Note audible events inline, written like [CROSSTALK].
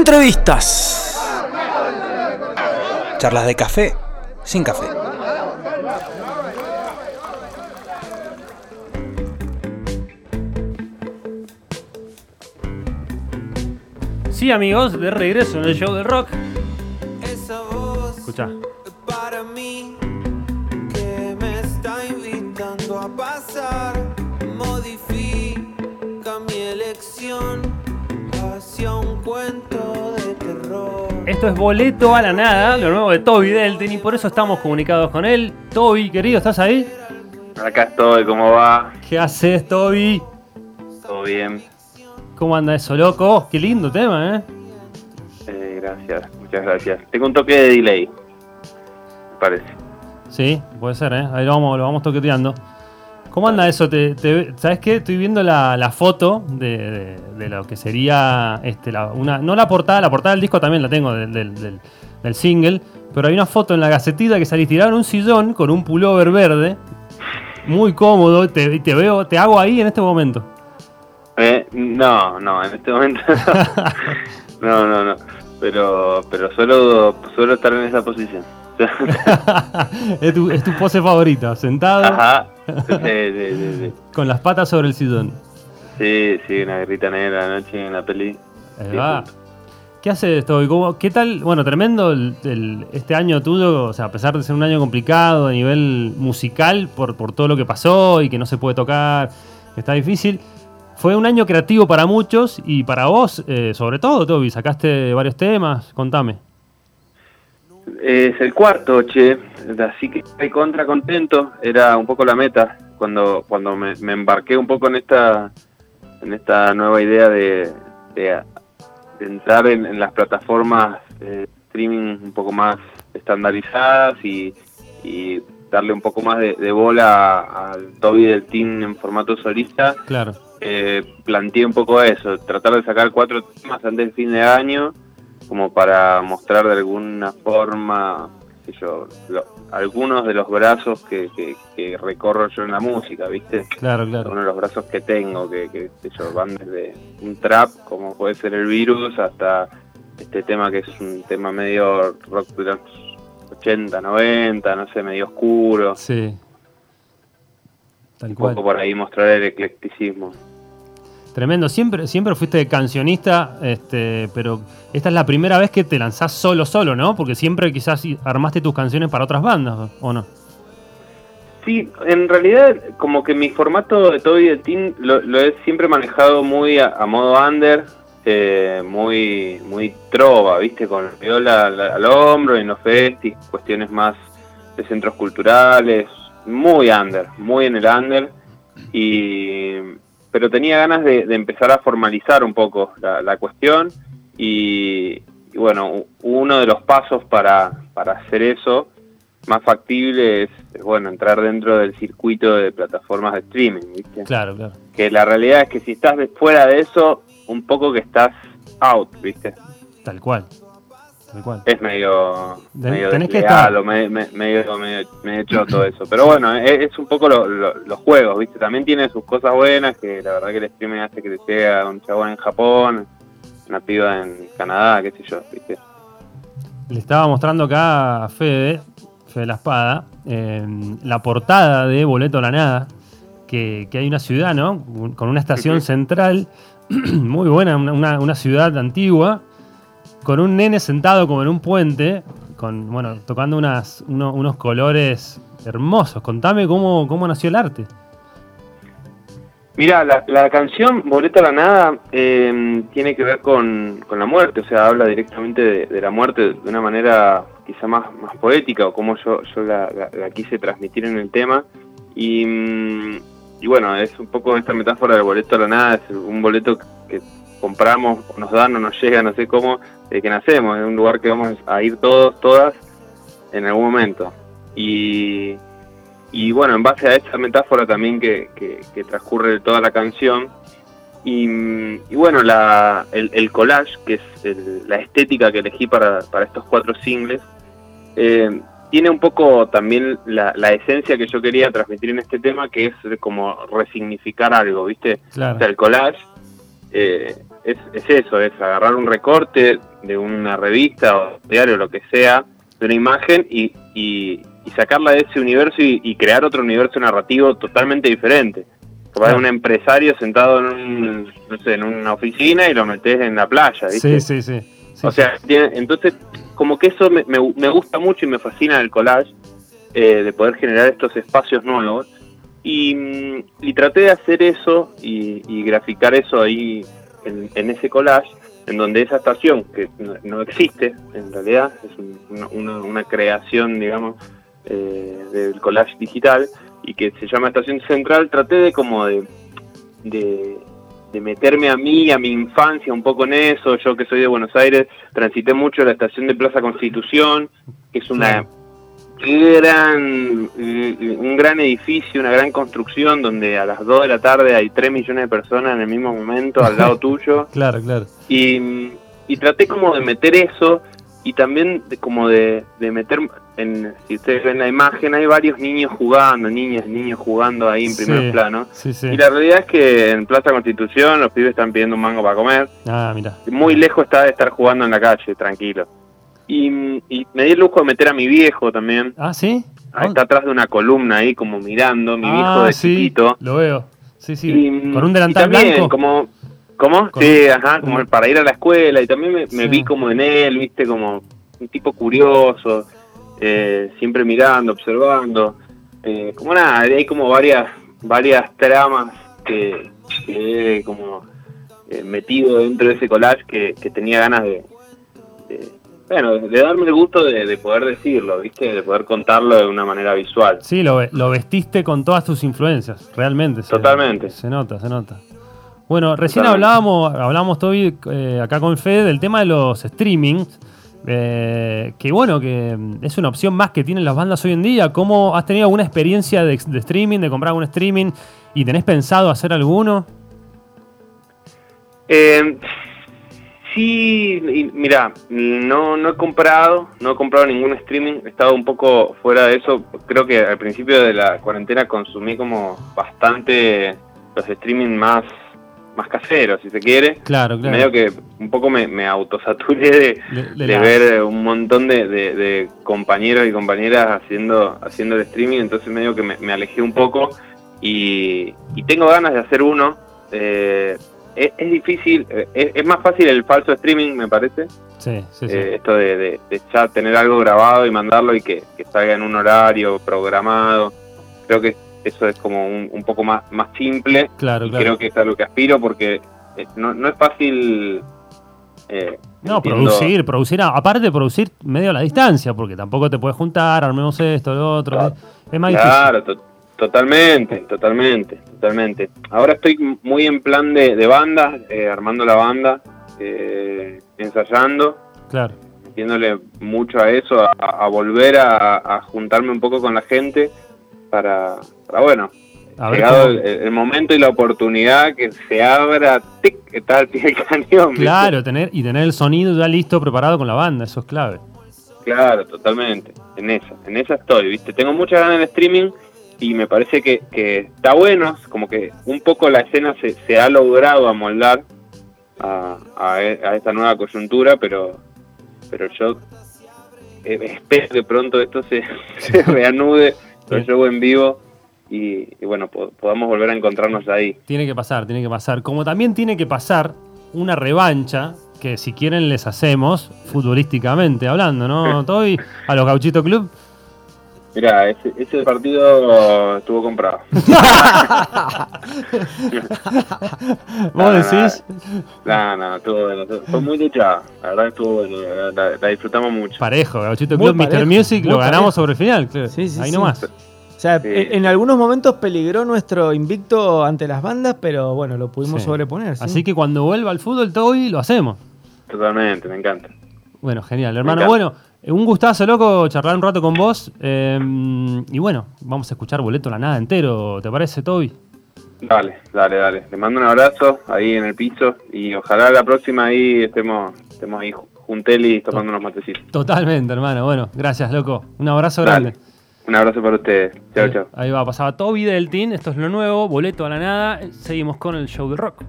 Entrevistas. Charlas de café sin café. Sí, amigos, de regreso en el show del rock. Escucha. para mí Esto es Boleto a la Nada, lo nuevo de Toby Delten, y por eso estamos comunicados con él. Toby, querido, ¿estás ahí? Acá estoy, ¿cómo va? ¿Qué haces, Toby? ¿Todo bien? ¿Cómo anda eso, loco? Qué lindo tema, ¿eh? Eh, gracias, muchas gracias. Tengo un toque de delay, me parece. Sí, puede ser, ¿eh? Ahí lo vamos, lo vamos toqueteando. ¿Cómo anda eso? Te, te- ¿Sabes qué? Estoy viendo la, la foto de, de- de lo que sería este, la- una, no la portada, la portada del disco también la tengo del, del- del- del single, pero hay una foto en la gacetita que salís tirado en un sillón con un pullover verde, muy cómodo, te, te veo, te hago ahí en este momento. Eh, no, no, en este momento no, [LAUGHS] no, no. Pero, pero suelo, suelo estar en esa posición. [LAUGHS] es, tu, es tu pose favorita, sentado Ajá. [LAUGHS] Sí, sí, con las patas sobre el sillón. Sí, sí, una guerrita negra anoche en la peli. Ahí va. ¿Qué hace esto? ¿Cómo- ¿Qué tal? Bueno, tremendo el- el- este año tuyo, o sea, a pesar de ser un año complicado a nivel musical por, por todo lo que pasó y que no se puede tocar, que está difícil. Fue un año creativo para muchos y para vos, eh, sobre todo, Toby. Sacaste varios temas, contame. Es el cuarto, che, así que estoy contra contento, era un poco la meta cuando cuando me, me embarqué un poco en esta en esta nueva idea de, de, de entrar en, en las plataformas de streaming un poco más estandarizadas y, y darle un poco más de, de bola al Toby del team en formato solista, Claro. eh, planteé un poco eso, tratar de sacar cuatro temas antes del fin de año, como para mostrar de alguna forma, qué sé yo, lo- algunos de los brazos que, que, que recorro yo en la música, ¿viste? Claro, claro. Uno de los brazos que tengo, que, que qué sé yo, van desde un trap, como puede ser el virus, hasta este tema que es un tema medio rock de los 80, 90, no sé, medio oscuro. Sí. Tal Un cual. poco por ahí mostrar el eclecticismo. Tremendo. Siempre, siempre fuiste cancionista, este, pero esta es la primera vez que te lanzás solo, solo, ¿no? Porque siempre quizás armaste tus canciones para otras bandas, ¿o no? Sí, en realidad como que mi formato de Toby de Teen lo, he siempre manejado muy a, modo under, eh, muy muy trova, ¿viste? Con la viola al, hombro, en los festis, cuestiones más de centros culturales, muy under, muy en el under. Y, pero tenía ganas de, de empezar a formalizar un poco la, la cuestión y, y bueno, uno de los pasos para, para hacer eso más factible es, es, bueno entrar dentro del circuito de plataformas de streaming, ¿viste? Claro, claro. Que la realidad es que si estás fuera de eso, un poco que estás out, ¿viste? Tal cual. Tal cual. Es medio, Ten- medio tenés que estar. o me- me- medio, medio, medio choto eso. Pero bueno, es, es un poco lo- lo- los juegos, ¿viste? También tiene sus cosas buenas, que la verdad que el streaming hace que te un chabón en Japón, una piba en Canadá, qué sé yo, ¿viste? Le estaba mostrando acá a Fede, Fede la Espada, eh, la portada de Boleto a la Nada, que, que hay una ciudad, ¿no? Con una estación central, [CLEARS THROAT] muy buena, una- una ciudad antigua, con un nene sentado como en un puente, con, bueno, tocando unas, uno- unos colores hermosos. Contame cómo, cómo nació el arte. Mira, la, la canción Boleto a la Nada eh, tiene que ver con, la muerte, o sea, habla directamente de, la muerte de una manera quizá más, poética o como yo, yo la, quise transmitir en el tema. Y, mm, bueno, es un poco esta metáfora del boleto a la nada, es un boleto que compramos, nos dan o nos llega, no sé cómo, de que nacemos, es un lugar que vamos a ir todos, todas, en algún momento. Y, y bueno, en base a esa metáfora también que, que- que transcurre toda la canción, y, y bueno, la, el, el collage, que es el- la estética que elegí para, para estos cuatro singles, eh, tiene un poco también la, la esencia que yo quería transmitir en este tema, que es como resignificar algo, ¿viste? Claro. O sea, el collage, eh, es, es eso, es agarrar un recorte de una revista o diario, lo que sea, de una imagen y, y, y sacarla de ese universo y, y crear otro universo narrativo totalmente diferente. Claro. un empresario sentado en, un, no sé, en una oficina y lo metes en la playa, ¿viste? Sí, sí, sí. Sí, o sea, tiene- entonces, como que eso me, me- me gusta mucho y me fascina del collage, eh, de poder generar estos espacios nuevos. Y, mm, y traté de hacer eso y, y graficar eso ahí en, en ese collage, en donde esa estación, que no, no existe en realidad, es un- una, creación, digamos, eh, del collage digital, y que se llama Estación Central, traté de como de, de, de meterme a mí, a mi infancia un poco en eso, yo que soy de Buenos Aires, transité mucho la estación de Plaza Constitución, que es una gran, un gran edificio, una gran construcción donde a las 2 de la tarde hay 3 millones de personas en el mismo momento al lado [LAUGHS] tuyo. Claro, claro. Y, y traté como de meter eso y también de, como de, de meter en, si ustedes ven la imagen, hay varios niños jugando, niñas, niños jugando ahí en primer Sí. plano. Sí, sí. Y la realidad es que en Plaza Constitución los pibes están pidiendo un mango para comer. Ah, mira. Muy lejos está de estar jugando en la calle, tranquilo. Y, y me di el lujo de meter a mi viejo también. Ah, ¿sí? Ahí está atrás de una columna ahí como mirando, mi viejo ah, de sí, chiquito. lo veo. Sí, sí. Y- Con un y delantal también blanco. Como, ¿Cómo? Con sí, ajá, como un- para ir a la escuela. Y también me, me Sí. vi como en él, viste, como un tipo curioso, eh, siempre mirando, observando. Eh, como nada, hay como varias varias tramas que, que he como eh, metido dentro de ese collage que, que tenía ganas de, de- bueno, de darme el gusto de, de poder decirlo, viste, de poder contarlo de una manera visual. Sí, lo, ve- lo vestiste con todas tus influencias, realmente. se- Totalmente. Se nota, se nota. Bueno, recién Totalmente. hablábamos, hablábamos Toby, eh, acá con Fede del tema de los streamings. eh, que bueno, que mm, es una opción más que tienen las bandas hoy en día. ¿Cómo has tenido alguna experiencia de, de streaming, de comprar algún streaming y tenés pensado hacer alguno? Eh, sí, mira, no, no he comprado, no he comprado ningún streaming, he estado un poco fuera de eso. Creo que al principio de la cuarentena consumí como bastante los streaming más, más caseros, si se quiere. Claro, claro. Medio que un poco me, me autosaturé de, De- de de la- ver un montón de, de- de compañeros y compañeras haciendo, haciendo el streaming, entonces medio que me, me alejé un poco y, y tengo ganas de hacer uno. Eh, es, es difícil, eh, es, es más fácil el falso streaming, me parece. Sí, sí, sí. Eh, esto de, de- de ya tener algo grabado y mandarlo y que, que salga en un horario programado. Creo que eso es como un, un poco más, más simple claro, y claro. creo que es a lo que aspiro porque eh, no, no es fácil. eh, No, entiendo- producir, producir, aparte de producir medio a la distancia, porque tampoco te puedes juntar, armemos esto, lo otro. Claro. Es, más difícil. Claro, to- totalmente, totalmente, totalmente. Ahora estoy muy en plan de, de banda, eh, armando la banda, eh, ensayando, Claro. metiéndole mucho a eso, a, a volver a, a juntarme un poco con la gente para, para bueno, A llegado el, el momento y la oportunidad que se abra, tic, está al pie [LAUGHS] del cañón. ¿viste? Claro, tener, y tener el sonido ya listo, preparado con la banda, eso es clave. Claro, totalmente. En esa, en esa estoy, ¿viste? Tengo muchas ganas de streaming y me parece que, que está bueno, como que un poco la escena se, se ha logrado amoldar a, a, e- a esta nueva coyuntura, pero, pero yo eh, espero que pronto esto se, [LAUGHS] se reanude, Sí. shows en vivo y, y bueno, po- podamos volver a encontrarnos ahí. Tiene que pasar, tiene que pasar. Como también tiene que pasar una revancha, que si quieren les hacemos, futbolísticamente hablando, ¿no, [LAUGHS] Toby? A los Gauchito Club. Mira, ese, ese partido estuvo comprado. [LAUGHS] ¿Vos decís? No, no, estuvo bueno. Fue muy luchado. La verdad que estuvo bueno. La, disfrutamos mucho. Parejo, Gauchito Club, Mr. Music, muy lo ganamos parejo. sobre el final, claro. Sí, sí, Ahí sí. nomás. O sea, Sí. en, algunos momentos peligró nuestro invicto ante las bandas, pero bueno, lo pudimos Sí. sobreponer. ¿sí? Así que cuando vuelva al fútbol, Toby, lo hacemos. Totalmente, me encanta. Bueno, genial, hermano. Bueno, un gustazo, loco, charlar un rato con vos. eh, y bueno, vamos a escuchar Boleto a la Nada entero, ¿te parece, Toby? Dale, dale, dale. Le mando un abrazo ahí en el piso y ojalá la próxima ahí estemos, estemos ahí juntelis tomando unos matecitos. Totalmente, hermano. Bueno, gracias, loco. Un abrazo Dale. grande. Un abrazo para ustedes. Chao, Eh, chao. Ahí va, pasaba Toby del Team. Esto es lo nuevo, Boleto a la Nada. Seguimos con el show de rock.